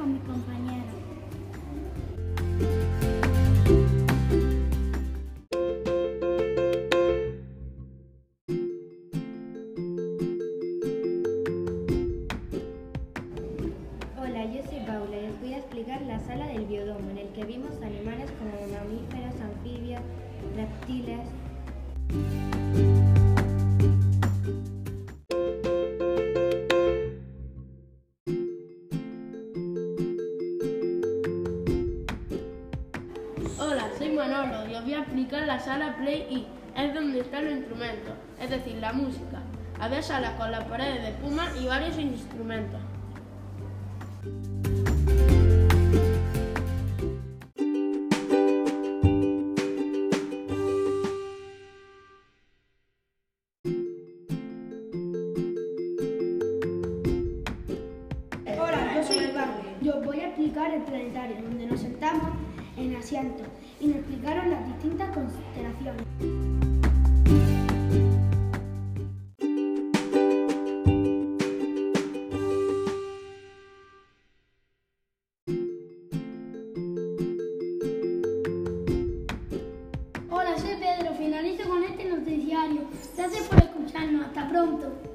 con mis compañeros. Hola, yo soy Paula y os voy a explicar la sala del biodomo en el que vimos animales como mamíferos, anfibios, reptiles. Hola, soy Manolo y os voy a explicar la sala Play I. Es donde están los instrumentos, es decir, la música. Había salas con las paredes de espuma y varios instrumentos. Hola, yo soy Iván. Yo os voy a explicar el planetario, donde nos sentamos en asientos y nos explicaron las distintas constelaciones. Hola, soy Pedro. Finalizo con este noticiario. Gracias por escucharnos. Hasta pronto.